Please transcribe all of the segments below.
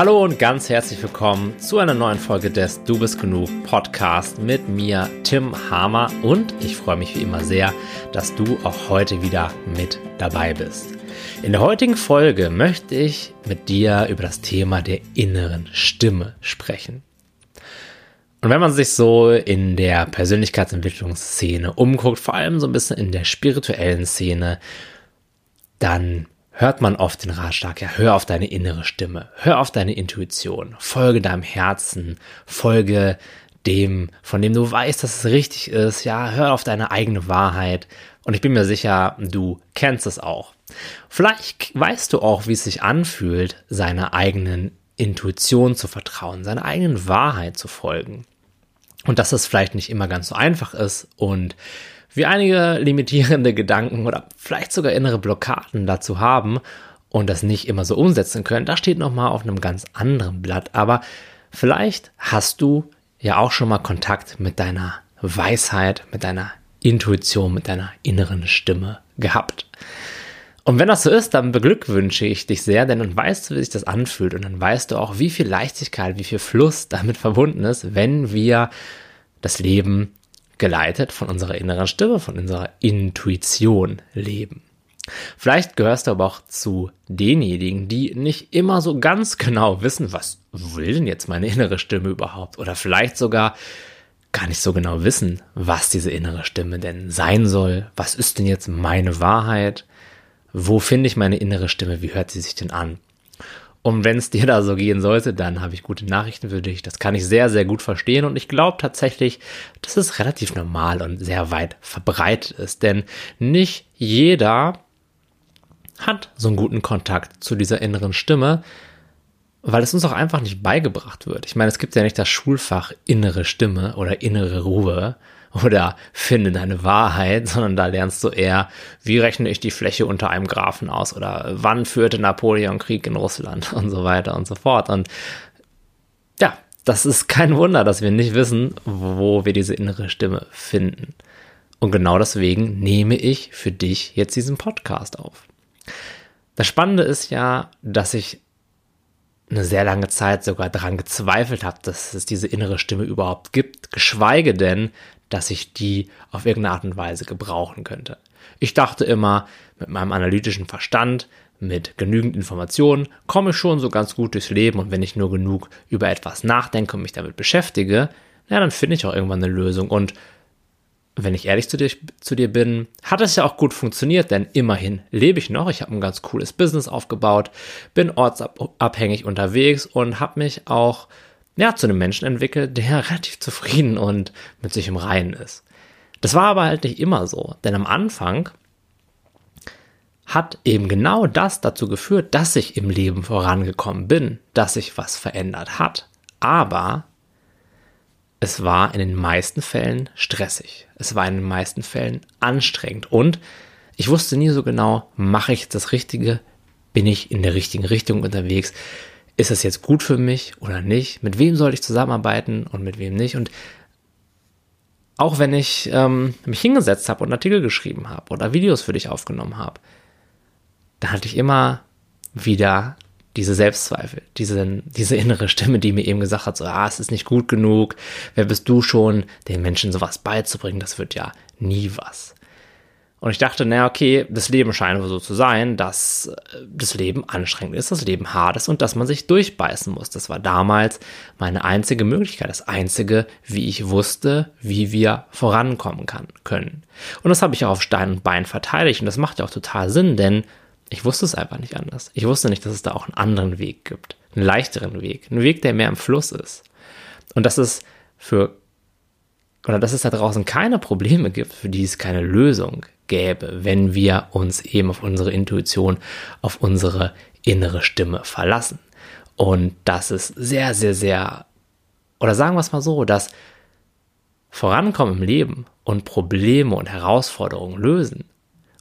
Hallo und ganz herzlich willkommen zu einer neuen Folge des Du bist genug Podcast mit mir, Tim Hamer. Und ich freue mich wie immer sehr, dass du auch heute wieder mit dabei bist. In der heutigen Folge möchte ich mit dir über das Thema der inneren Stimme sprechen. Und wenn man sich so in der Persönlichkeitsentwicklungsszene umguckt, vor allem so ein bisschen in der spirituellen Szene, dann hört man oft den Ratschlag, ja, hör auf deine innere Stimme, hör auf deine Intuition, folge deinem Herzen, folge dem, von dem du weißt, dass es richtig ist, ja, hör auf deine eigene Wahrheit. Und ich bin mir sicher, du kennst es auch. Vielleicht weißt du auch, wie es sich anfühlt, seiner eigenen Intuition zu vertrauen, seiner eigenen Wahrheit zu folgen. Und dass es vielleicht nicht immer ganz so einfach ist und wir einige limitierende Gedanken oder vielleicht sogar innere Blockaden dazu haben und das nicht immer so umsetzen können, das steht nochmal auf einem ganz anderen Blatt. Aber vielleicht hast du ja auch schon mal Kontakt mit deiner Weisheit, mit deiner Intuition, mit deiner inneren Stimme gehabt. Und wenn das so ist, dann beglückwünsche ich dich sehr, denn dann weißt du, wie sich das anfühlt und dann weißt du auch, wie viel Leichtigkeit, wie viel Fluss damit verbunden ist, wenn wir das Leben geleitet von unserer inneren Stimme, von unserer Intuition leben. Vielleicht gehörst du aber auch zu denjenigen, die nicht immer so ganz genau wissen, was will denn jetzt meine innere Stimme überhaupt? Oder vielleicht sogar gar nicht so genau wissen, was diese innere Stimme denn sein soll. Was ist denn jetzt meine Wahrheit? Wo finde ich meine innere Stimme? Wie hört sie sich denn an? Und wenn es dir da so gehen sollte, dann habe ich gute Nachrichten für dich. Das kann ich sehr, sehr gut verstehen. Und ich glaube tatsächlich, dass es relativ normal und sehr weit verbreitet ist. Denn nicht jeder hat so einen guten Kontakt zu dieser inneren Stimme, weil es uns auch einfach nicht beigebracht wird. Ich meine, es gibt ja nicht das Schulfach innere Stimme oder innere Ruhe oder finde deine Wahrheit, sondern da lernst du eher, wie rechne ich die Fläche unter einem Graphen aus oder wann führte Napoleon Krieg in Russland und so weiter und so fort. Und ja, das ist kein Wunder, dass wir nicht wissen, wo wir diese innere Stimme finden. Und genau deswegen nehme ich für dich jetzt diesen Podcast auf. Das Spannende ist ja, dass ich eine sehr lange Zeit sogar daran gezweifelt habe, dass es diese innere Stimme überhaupt gibt, geschweige denn, dass ich die auf irgendeine Art und Weise gebrauchen könnte. Ich dachte immer, mit meinem analytischen Verstand, mit genügend Informationen komme ich schon so ganz gut durchs Leben und wenn ich nur genug über etwas nachdenke und mich damit beschäftige, ja, dann finde ich auch irgendwann eine Lösung und wenn ich ehrlich zu dir, zu dir bin, hat es ja auch gut funktioniert, denn immerhin lebe ich noch. Ich habe ein ganz cooles Business aufgebaut, bin ortsabhängig unterwegs und habe mich auch ja, zu einem Menschen entwickelt, der relativ zufrieden und mit sich im Reinen ist. Das war aber halt nicht immer so, denn am Anfang hat eben genau das dazu geführt, dass ich im Leben vorangekommen bin, dass sich was verändert hat. Aber es war in den meisten Fällen stressig. Es war in den meisten Fällen anstrengend und ich wusste nie so genau, mache ich das Richtige? Bin ich in der richtigen Richtung unterwegs? Ist es jetzt gut für mich oder nicht? Mit wem soll ich zusammenarbeiten und mit wem nicht? Und auch wenn ich ähm, mich hingesetzt habe und Artikel geschrieben habe oder Videos für dich aufgenommen habe, da hatte ich immer wieder diese Selbstzweifel, diese, diese innere Stimme, die mir eben gesagt hat, so, ah, es ist nicht gut genug, wer bist du schon, den Menschen sowas beizubringen, das wird ja nie was. Und ich dachte, naja, okay, das Leben scheint so zu sein, dass äh, das Leben anstrengend ist, das Leben hart ist und dass man sich durchbeißen muss. Das war damals meine einzige Möglichkeit, das einzige, wie ich wusste, wie wir vorankommen kann, können. Und das habe ich auch auf Stein und Bein verteidigt und das macht ja auch total Sinn, denn ich wusste es einfach nicht anders. Ich wusste nicht, dass es da auch einen anderen Weg gibt, einen leichteren Weg, einen Weg, der mehr im Fluss ist. Und dass es für oder dass es da draußen keine Probleme gibt, für die es keine Lösung gäbe, wenn wir uns eben auf unsere Intuition, auf unsere innere Stimme verlassen. Und das ist sehr, sehr, sehr, oder sagen wir es mal so, dass Vorankommen im Leben und Probleme und Herausforderungen lösen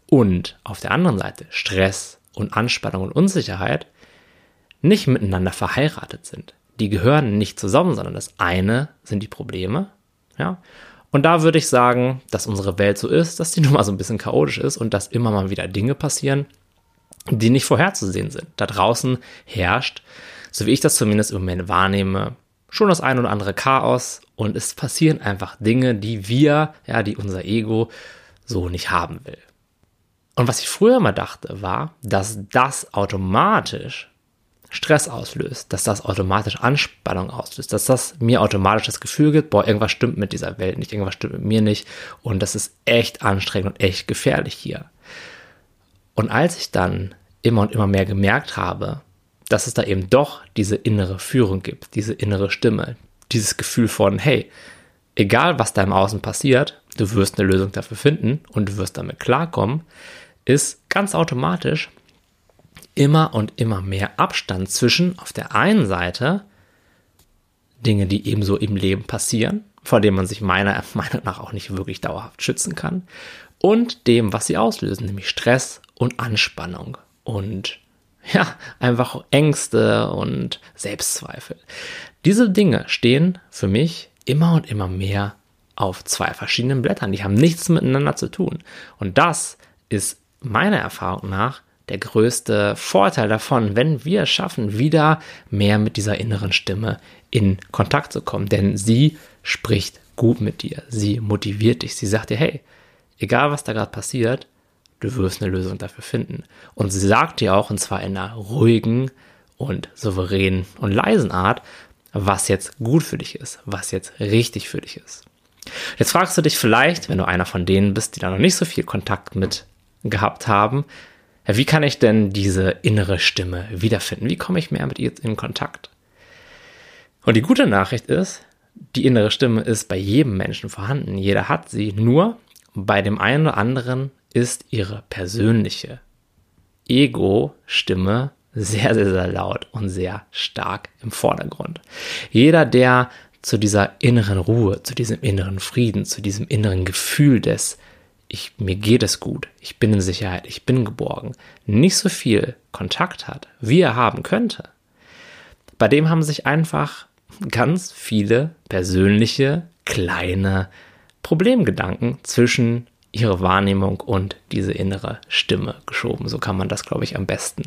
und auf der anderen Seite Stress und Anspannung und Unsicherheit nicht miteinander verheiratet sind. Die gehören nicht zusammen, sondern das eine sind die Probleme, ja, und da würde ich sagen, dass unsere Welt so ist, dass die nun mal so ein bisschen chaotisch ist und dass immer mal wieder Dinge passieren, die nicht vorherzusehen sind. Da draußen herrscht so wie ich das zumindest im Moment wahrnehme, schon das ein oder andere Chaos und es passieren einfach Dinge, die wir, ja, die unser Ego so nicht haben will. Und was ich früher mal dachte, war, dass das automatisch Stress auslöst, dass das automatisch Anspannung auslöst, dass das mir automatisch das Gefühl gibt, boah, irgendwas stimmt mit dieser Welt nicht, irgendwas stimmt mit mir nicht und das ist echt anstrengend und echt gefährlich hier. Und als ich dann immer und immer mehr gemerkt habe, dass es da eben doch diese innere Führung gibt, diese innere Stimme, dieses Gefühl von, hey, egal was da im Außen passiert, du wirst eine Lösung dafür finden und du wirst damit klarkommen, ist ganz automatisch immer und immer mehr Abstand zwischen auf der einen Seite Dinge, die ebenso im Leben passieren, vor denen man sich meiner Meinung nach auch nicht wirklich dauerhaft schützen kann, und dem, was sie auslösen, nämlich Stress und Anspannung und ja, einfach Ängste und Selbstzweifel. Diese Dinge stehen für mich immer und immer mehr auf zwei verschiedenen Blättern. Die haben nichts miteinander zu tun. Und das ist meiner Erfahrung nach der größte Vorteil davon, wenn wir es schaffen, wieder mehr mit dieser inneren Stimme in Kontakt zu kommen. Denn sie spricht gut mit dir, sie motiviert dich, sie sagt dir, hey, egal was da gerade passiert, du wirst eine Lösung dafür finden. Und sie sagt dir auch, und zwar in einer ruhigen und souveränen und leisen Art, was jetzt gut für dich ist, was jetzt richtig für dich ist. Jetzt fragst du dich vielleicht, wenn du einer von denen bist, die da noch nicht so viel Kontakt mit gehabt haben, wie kann ich denn diese innere Stimme wiederfinden? Wie komme ich mehr mit ihr in Kontakt? Und die gute Nachricht ist, die innere Stimme ist bei jedem Menschen vorhanden. Jeder hat sie. Nur bei dem einen oder anderen ist ihre persönliche Ego-Stimme sehr, sehr, sehr laut und sehr stark im Vordergrund. Jeder, der zu dieser inneren Ruhe, zu diesem inneren Frieden, zu diesem inneren Gefühl des ich, mir geht es gut, ich bin in Sicherheit, ich bin geborgen, nicht so viel Kontakt hat, wie er haben könnte, bei dem haben sich einfach ganz viele persönliche, kleine Problemgedanken zwischen ihre Wahrnehmung und diese innere Stimme geschoben. So kann man das, glaube ich, am besten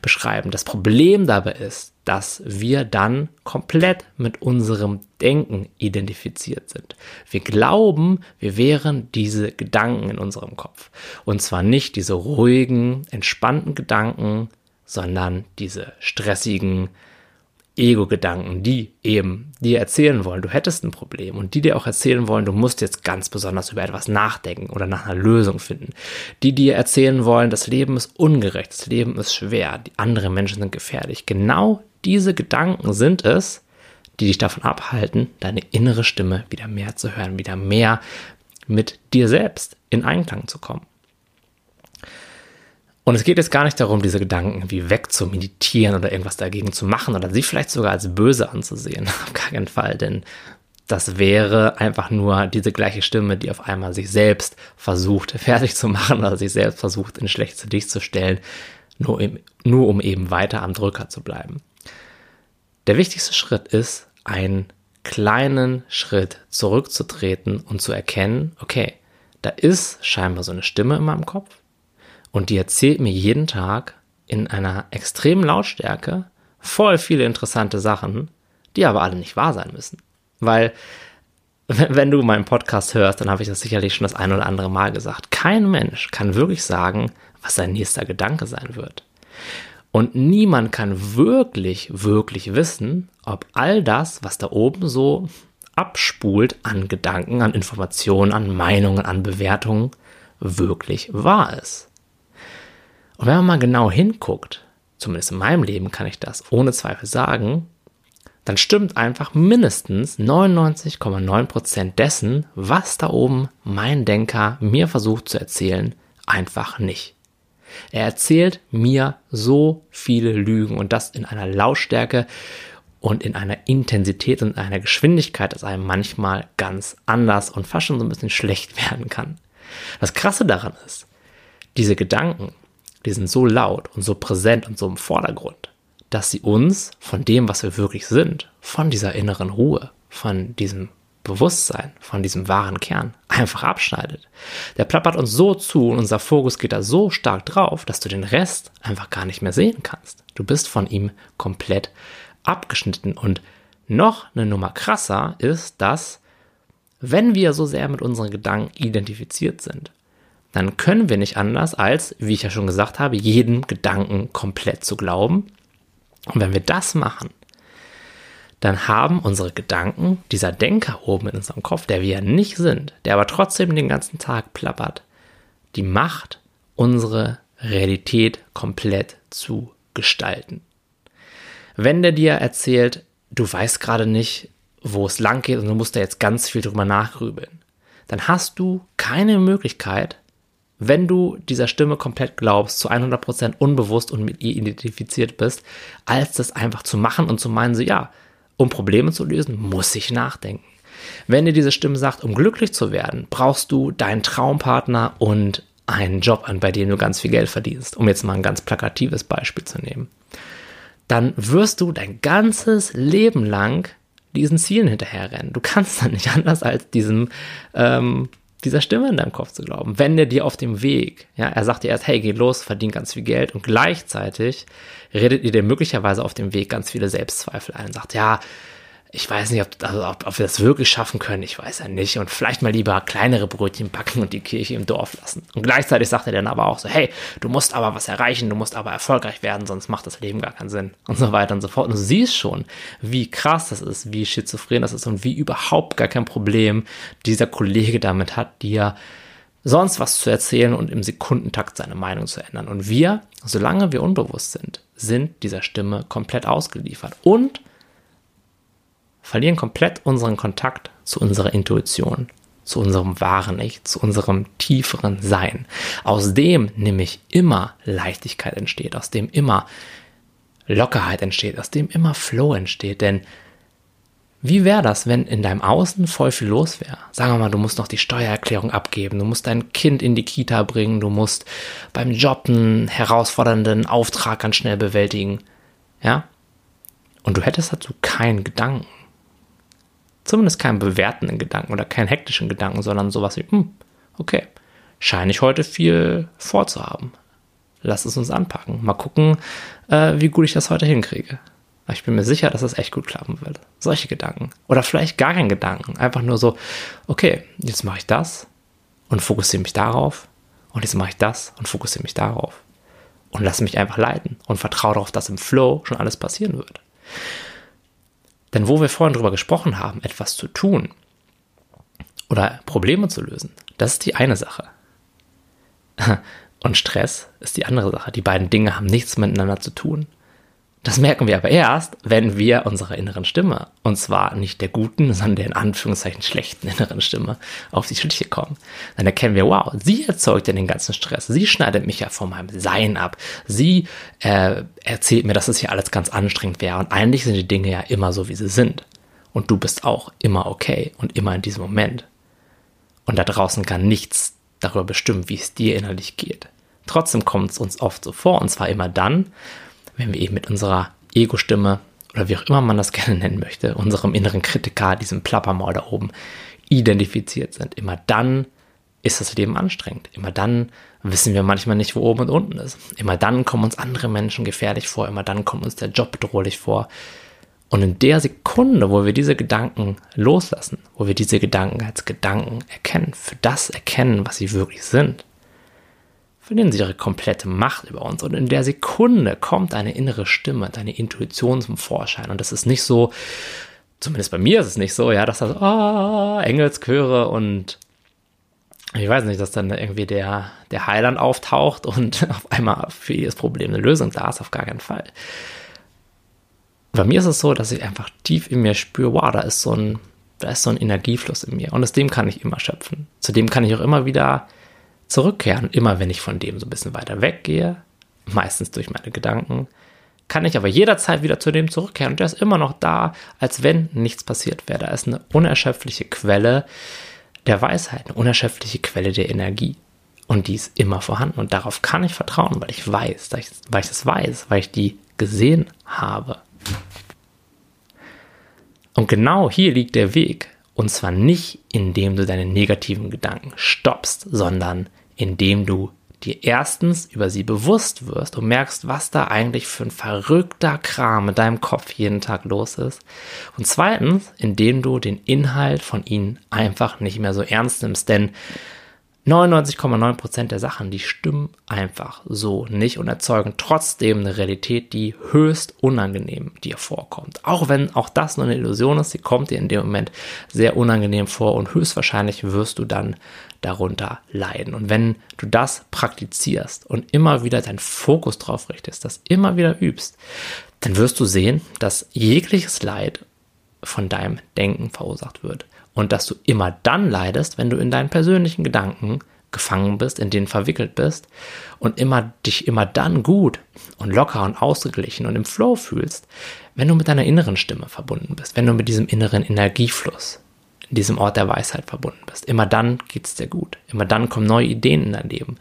beschreiben. Das Problem dabei ist, dass wir dann komplett mit unserem Denken identifiziert sind. Wir glauben, wir wären diese Gedanken in unserem Kopf. Und zwar nicht diese ruhigen, entspannten Gedanken, sondern diese stressigen, Ego-Gedanken, die eben dir erzählen wollen, du hättest ein Problem und die dir auch erzählen wollen, du musst jetzt ganz besonders über etwas nachdenken oder nach einer Lösung finden. Die dir erzählen wollen, das Leben ist ungerecht, das Leben ist schwer, die anderen Menschen sind gefährlich. Genau diese Gedanken sind es, die dich davon abhalten, deine innere Stimme wieder mehr zu hören, wieder mehr mit dir selbst in Einklang zu kommen. Und es geht jetzt gar nicht darum, diese Gedanken irgendwie wegzumeditieren oder irgendwas dagegen zu machen oder sie vielleicht sogar als böse anzusehen. Auf keinen Fall, denn das wäre einfach nur diese gleiche Stimme, die auf einmal sich selbst versucht, fertig zu machen oder sich selbst versucht, in schlechtes Licht zu stellen, nur, im, nur um eben weiter am Drücker zu bleiben. Der wichtigste Schritt ist, einen kleinen Schritt zurückzutreten und zu erkennen, okay, da ist scheinbar so eine Stimme in meinem Kopf, und die erzählt mir jeden Tag in einer extremen Lautstärke voll viele interessante Sachen, die aber alle nicht wahr sein müssen. Weil, wenn du meinen Podcast hörst, dann habe ich das sicherlich schon das ein oder andere Mal gesagt. Kein Mensch kann wirklich sagen, was sein nächster Gedanke sein wird. Und niemand kann wirklich, wirklich wissen, ob all das, was da oben so abspult an Gedanken, an Informationen, an Meinungen, an Bewertungen, wirklich wahr ist. Und wenn man mal genau hinguckt, zumindest in meinem Leben kann ich das ohne Zweifel sagen, dann stimmt einfach mindestens 99,9% dessen, was da oben mein Denker mir versucht zu erzählen, einfach nicht. Er erzählt mir so viele Lügen und das in einer Lautstärke und in einer Intensität und einer Geschwindigkeit, dass einem manchmal ganz anders und fast schon so ein bisschen schlecht werden kann. Das Krasse daran ist, diese Gedanken, die sind so laut und so präsent und so im Vordergrund, dass sie uns von dem, was wir wirklich sind, von dieser inneren Ruhe, von diesem Bewusstsein, von diesem wahren Kern einfach abschneidet. Der plappert uns so zu und unser Fokus geht da so stark drauf, dass du den Rest einfach gar nicht mehr sehen kannst. Du bist von ihm komplett abgeschnitten. Und noch eine Nummer krasser ist, dass wenn wir so sehr mit unseren Gedanken identifiziert sind, dann können wir nicht anders als, wie ich ja schon gesagt habe, jedem Gedanken komplett zu glauben. Und wenn wir das machen, dann haben unsere Gedanken, dieser Denker oben in unserem Kopf, der wir ja nicht sind, der aber trotzdem den ganzen Tag plappert, die Macht, unsere Realität komplett zu gestalten. Wenn der dir erzählt, du weißt gerade nicht, wo es lang geht und du musst da jetzt ganz viel drüber nachgrübeln, dann hast du keine Möglichkeit, wenn du dieser Stimme komplett glaubst, zu 100% unbewusst und mit ihr identifiziert bist, als das einfach zu machen und zu meinen, so ja, um Probleme zu lösen, muss ich nachdenken. Wenn dir diese Stimme sagt, um glücklich zu werden, brauchst du deinen Traumpartner und einen Job an, bei dem du ganz viel Geld verdienst, um jetzt mal ein ganz plakatives Beispiel zu nehmen, dann wirst du dein ganzes Leben lang diesen Zielen hinterherrennen. Du kannst dann nicht anders als diesem, ähm, dieser Stimme in deinem Kopf zu glauben. Wenn der dir auf dem Weg, ja, er sagt dir erst, hey, geh los, verdien ganz viel Geld und gleichzeitig redet ihr dir möglicherweise auf dem Weg ganz viele Selbstzweifel ein. Sagt, ja, ich weiß nicht, ob, also ob, ob, wir das wirklich schaffen können, ich weiß ja nicht. Und vielleicht mal lieber kleinere Brötchen backen und die Kirche im Dorf lassen. Und gleichzeitig sagt er dann aber auch so, hey, du musst aber was erreichen, du musst aber erfolgreich werden, sonst macht das Leben gar keinen Sinn. Und so weiter und so fort. Und du siehst schon, wie krass das ist, wie schizophren das ist und wie überhaupt gar kein Problem dieser Kollege damit hat, dir sonst was zu erzählen und im Sekundentakt seine Meinung zu ändern. Und wir, solange wir unbewusst sind, sind dieser Stimme komplett ausgeliefert. Und verlieren komplett unseren Kontakt zu unserer Intuition, zu unserem wahren Ich, zu unserem tieferen Sein, aus dem nämlich immer Leichtigkeit entsteht, aus dem immer Lockerheit entsteht, aus dem immer Flow entsteht. Denn wie wäre das, wenn in deinem Außen voll viel los wäre? Sagen wir mal, du musst noch die Steuererklärung abgeben, du musst dein Kind in die Kita bringen, du musst beim Job einen herausfordernden Auftrag ganz schnell bewältigen. Ja? Und du hättest dazu keinen Gedanken zumindest keinen bewertenden Gedanken oder keinen hektischen Gedanken, sondern sowas wie, hm, okay, scheine ich heute viel vorzuhaben. Lass es uns anpacken. Mal gucken, äh, wie gut ich das heute hinkriege. Ich bin mir sicher, dass es echt gut klappen wird. Solche Gedanken. Oder vielleicht gar kein Gedanken. Einfach nur so, okay, jetzt mache ich das und fokussiere mich darauf. Und jetzt mache ich das und fokussiere mich darauf. Und lasse mich einfach leiten und vertraue darauf, dass im Flow schon alles passieren wird. Denn wo wir vorhin drüber gesprochen haben, etwas zu tun oder Probleme zu lösen, das ist die eine Sache. Und Stress ist die andere Sache. Die beiden Dinge haben nichts miteinander zu tun. Das merken wir aber erst, wenn wir unserer inneren Stimme, und zwar nicht der guten, sondern der in Anführungszeichen schlechten inneren Stimme, auf die Schliche kommen. Dann erkennen wir, wow, sie erzeugt ja den ganzen Stress. Sie schneidet mich ja von meinem Sein ab. Sie äh, erzählt mir, dass es hier alles ganz anstrengend wäre. Und eigentlich sind die Dinge ja immer so, wie sie sind. Und du bist auch immer okay und immer in diesem Moment. Und da draußen kann nichts darüber bestimmen, wie es dir innerlich geht. Trotzdem kommt es uns oft so vor, und zwar immer dann, wenn wir eben mit unserer Ego-Stimme oder wie auch immer man das gerne nennen möchte, unserem inneren Kritiker, diesem Plappermaul da oben, identifiziert sind. Immer dann ist das Leben anstrengend. Immer dann wissen wir manchmal nicht, wo oben und unten ist. Immer dann kommen uns andere Menschen gefährlich vor. Immer dann kommt uns der Job bedrohlich vor. Und in der Sekunde, wo wir diese Gedanken loslassen, wo wir diese Gedanken als Gedanken erkennen, für das erkennen, was sie wirklich sind, verlieren sie ihre komplette Macht über uns. Und in der Sekunde kommt eine innere Stimme, deine Intuition zum Vorschein. Und das ist nicht so, zumindest bei mir ist es nicht so, ja, dass das, ah, Engelschöre und ich weiß nicht, dass dann irgendwie der, der Heiland auftaucht und auf einmal für jedes Problem eine Lösung da ist, auf gar keinen Fall. Bei mir ist es so, dass ich einfach tief in mir spüre, wow, da ist so ein, da ist so ein Energiefluss in mir und aus dem kann ich immer schöpfen. Zudem kann ich auch immer wieder zurückkehren. Immer wenn ich von dem so ein bisschen weiter weggehe, meistens durch meine Gedanken, kann ich aber jederzeit wieder zu dem zurückkehren. Und der ist immer noch da, als wenn nichts passiert wäre. Da ist eine unerschöpfliche Quelle der Weisheit, eine unerschöpfliche Quelle der Energie. Und die ist immer vorhanden. Und darauf kann ich vertrauen, weil ich weiß, weil ich, weil ich das weiß, weil ich die gesehen habe. Und genau hier liegt der Weg. Und zwar nicht, indem du deine negativen Gedanken stoppst, sondern indem du dir erstens über sie bewusst wirst und merkst, was da eigentlich für ein verrückter Kram mit deinem Kopf jeden Tag los ist. Und zweitens, indem du den Inhalt von ihnen einfach nicht mehr so ernst nimmst, denn 99,9% der Sachen, die stimmen einfach so nicht und erzeugen trotzdem eine Realität, die höchst unangenehm dir vorkommt. Auch wenn auch das nur eine Illusion ist, sie kommt dir in dem Moment sehr unangenehm vor und höchstwahrscheinlich wirst du dann darunter leiden. Und wenn du das praktizierst und immer wieder deinen Fokus drauf richtest, das immer wieder übst, dann wirst du sehen, dass jegliches Leid von deinem Denken verursacht wird und dass du immer dann leidest, wenn du in deinen persönlichen Gedanken gefangen bist, in denen verwickelt bist und immer dich immer dann gut und locker und ausgeglichen und im Flow fühlst, wenn du mit deiner inneren Stimme verbunden bist, wenn du mit diesem inneren Energiefluss in diesem Ort der Weisheit verbunden bist. Immer dann geht es dir gut. Immer dann kommen neue Ideen in dein Leben.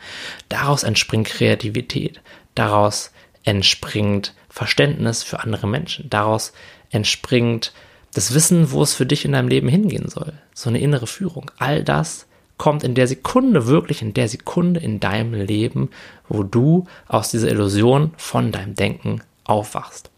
Daraus entspringt Kreativität. Daraus entspringt Verständnis für andere Menschen. Daraus entspringt das Wissen, wo es für dich in deinem Leben hingehen soll, so eine innere Führung, all das kommt in der Sekunde, wirklich in der Sekunde in deinem Leben, wo du aus dieser Illusion von deinem Denken aufwachst.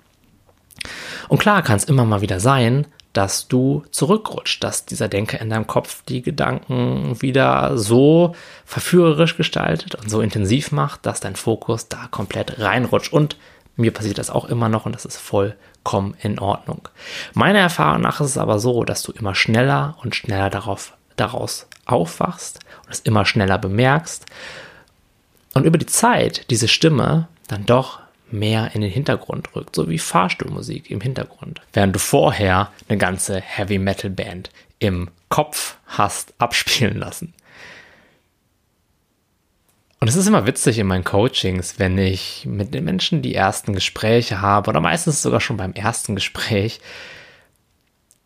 Und klar kann es immer mal wieder sein, dass du zurückrutscht, dass dieser Denker in deinem Kopf die Gedanken wieder so verführerisch gestaltet und so intensiv macht, dass dein Fokus da komplett reinrutscht. Und mir passiert das auch immer noch und das ist voll vollkommen in Ordnung. Meiner Erfahrung nach ist es aber so, dass du immer schneller und schneller darauf, daraus aufwachst und es immer schneller bemerkst und über die Zeit diese Stimme dann doch mehr in den Hintergrund rückt, so wie Fahrstuhlmusik im Hintergrund. Während du vorher eine ganze Heavy Metal Band im Kopf hast abspielen lassen. Und es ist immer witzig in meinen Coachings, wenn ich mit den Menschen die ersten Gespräche habe oder meistens sogar schon beim ersten Gespräch,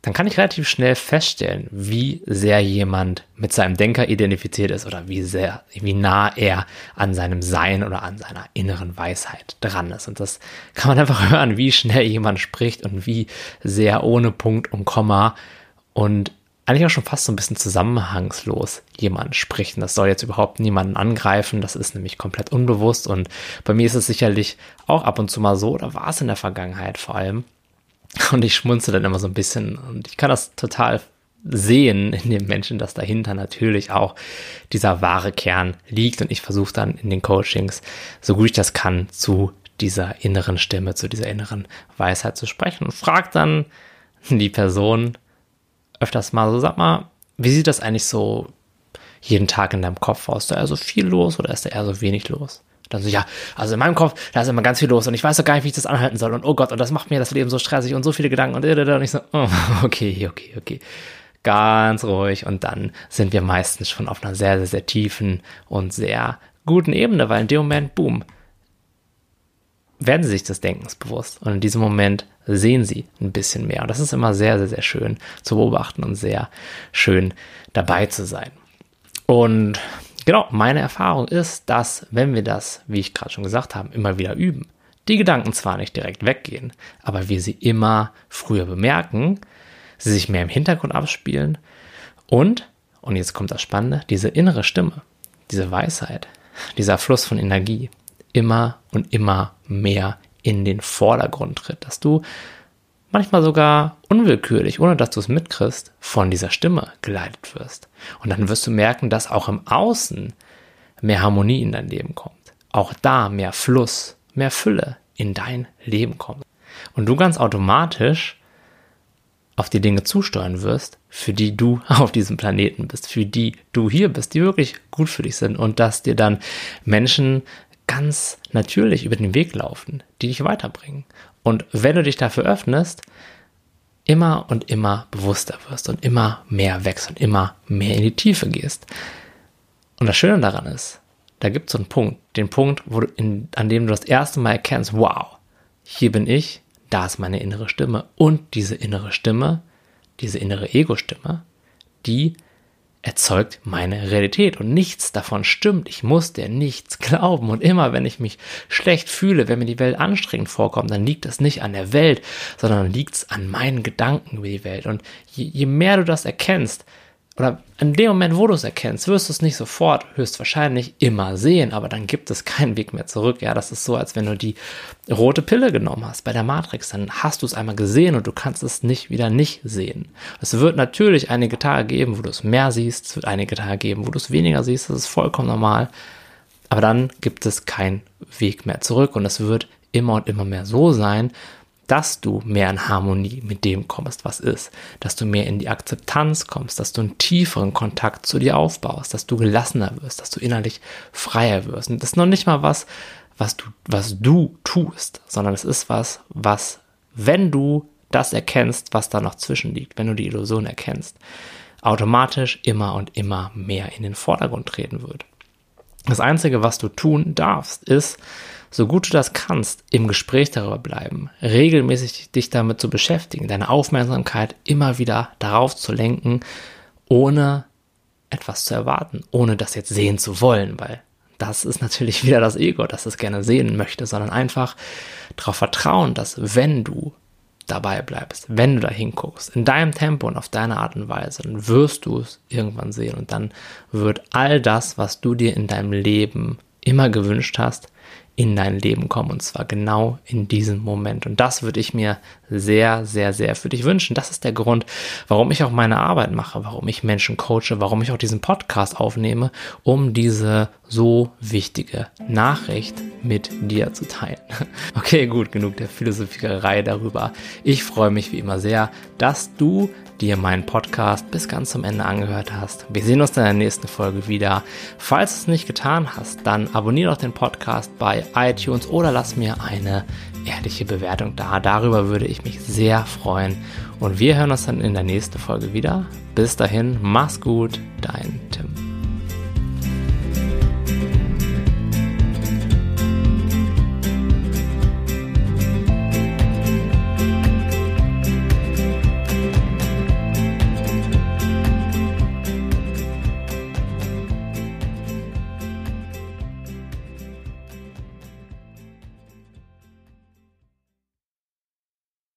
dann kann ich relativ schnell feststellen, wie sehr jemand mit seinem Denker identifiziert ist oder wie sehr, wie nah er an seinem Sein oder an seiner inneren Weisheit dran ist. Und das kann man einfach hören, wie schnell jemand spricht und wie sehr ohne Punkt und Komma und eigentlich auch schon fast so ein bisschen zusammenhangslos jemand spricht. Und das soll jetzt überhaupt niemanden angreifen. Das ist nämlich komplett unbewusst. Und bei mir ist es sicherlich auch ab und zu mal so, oder war es in der Vergangenheit vor allem. Und ich schmunze dann immer so ein bisschen. Und ich kann das total sehen in den Menschen, dass dahinter natürlich auch dieser wahre Kern liegt. Und ich versuche dann in den Coachings, so gut ich das kann, zu dieser inneren Stimme, zu dieser inneren Weisheit zu sprechen und frage dann die Person, öfters mal so, sag mal, wie sieht das eigentlich so jeden Tag in deinem Kopf aus? Ist da eher so viel los oder ist da eher so wenig los? Dann so, ja, also in meinem Kopf, da ist immer ganz viel los und ich weiß doch gar nicht, wie ich das anhalten soll und oh Gott, und das macht mir das Leben so stressig und so viele Gedanken und, und ich so, oh, okay, okay, okay. Ganz ruhig und dann sind wir meistens schon auf einer sehr, sehr, sehr tiefen und sehr guten Ebene, weil in dem Moment, boom, werden sie sich des Denkens bewusst. Und in diesem Moment sehen sie ein bisschen mehr. Und das ist immer sehr, sehr, sehr schön zu beobachten und sehr schön dabei zu sein. Und genau, meine Erfahrung ist, dass wenn wir das, wie ich gerade schon gesagt habe, immer wieder üben, die Gedanken zwar nicht direkt weggehen, aber wir sie immer früher bemerken, sie sich mehr im Hintergrund abspielen und, und jetzt kommt das Spannende, diese innere Stimme, diese Weisheit, dieser Fluss von Energie, immer und immer mehr in den Vordergrund tritt, dass du manchmal sogar unwillkürlich, ohne dass du es mitkriegst, von dieser Stimme geleitet wirst. Und dann wirst du merken, dass auch im Außen mehr Harmonie in dein Leben kommt. Auch da mehr Fluss, mehr Fülle in dein Leben kommt. Und du ganz automatisch auf die Dinge zusteuern wirst, für die du auf diesem Planeten bist, für die du hier bist, die wirklich gut für dich sind und dass dir dann Menschen ganz natürlich über den Weg laufen, die dich weiterbringen. Und wenn du dich dafür öffnest, immer und immer bewusster wirst und immer mehr wächst und immer mehr in die Tiefe gehst. Und das Schöne daran ist, da gibt es so einen Punkt, den Punkt, wo du in, an dem du das erste Mal erkennst, wow, hier bin ich, da ist meine innere Stimme. Und diese innere Stimme, diese innere Ego-Stimme, die erzeugt meine Realität und nichts davon stimmt. Ich muss dir nichts glauben und immer wenn ich mich schlecht fühle, wenn mir die Welt anstrengend vorkommt, dann liegt das nicht an der Welt, sondern liegt es an meinen Gedanken über die Welt. Und je, je mehr du das erkennst, oder in dem Moment, wo du es erkennst, wirst du es nicht sofort höchstwahrscheinlich immer sehen, aber dann gibt es keinen Weg mehr zurück. Ja, das ist so, als wenn du die rote Pille genommen hast bei der Matrix, dann hast du es einmal gesehen und du kannst es nicht wieder nicht sehen. Es wird natürlich einige Tage geben, wo du es mehr siehst, es wird einige Tage geben, wo du es weniger siehst, das ist vollkommen normal. Aber dann gibt es keinen Weg mehr zurück und es wird immer und immer mehr so sein, dass du mehr in Harmonie mit dem kommst, was ist, dass du mehr in die Akzeptanz kommst, dass du einen tieferen Kontakt zu dir aufbaust, dass du gelassener wirst, dass du innerlich freier wirst. Und das ist noch nicht mal was, was du, was du tust, sondern es ist was, was, wenn du das erkennst, was da noch zwischen liegt, wenn du die Illusion erkennst, automatisch immer und immer mehr in den Vordergrund treten wird. Das Einzige, was du tun darfst, ist, so gut du das kannst, im Gespräch darüber bleiben, regelmäßig dich damit zu beschäftigen, deine Aufmerksamkeit immer wieder darauf zu lenken, ohne etwas zu erwarten, ohne das jetzt sehen zu wollen, weil das ist natürlich wieder das Ego, das es gerne sehen möchte, sondern einfach darauf vertrauen, dass wenn du dabei bleibst, wenn du da hinguckst, in deinem Tempo und auf deine Art und Weise, dann wirst du es irgendwann sehen und dann wird all das, was du dir in deinem Leben immer gewünscht hast, in dein Leben kommen und zwar genau in diesem Moment. Und das würde ich mir sehr, sehr, sehr für dich wünschen. Das ist der Grund, warum ich auch meine Arbeit mache, warum ich Menschen coache, warum ich auch diesen Podcast aufnehme, um diese so wichtige Nachricht mit dir zu teilen. Okay, gut, genug der Philosophierei darüber. Ich freue mich wie immer sehr, dass du dir meinen Podcast bis ganz zum Ende angehört hast. Wir sehen uns in der nächsten Folge wieder. Falls du es nicht getan hast, dann abonniere doch den Podcast iTunes oder lass mir eine ehrliche Bewertung da. Darüber würde ich mich sehr freuen. Und wir hören uns dann in der nächsten Folge wieder. Bis dahin, mach's gut, dein Tim.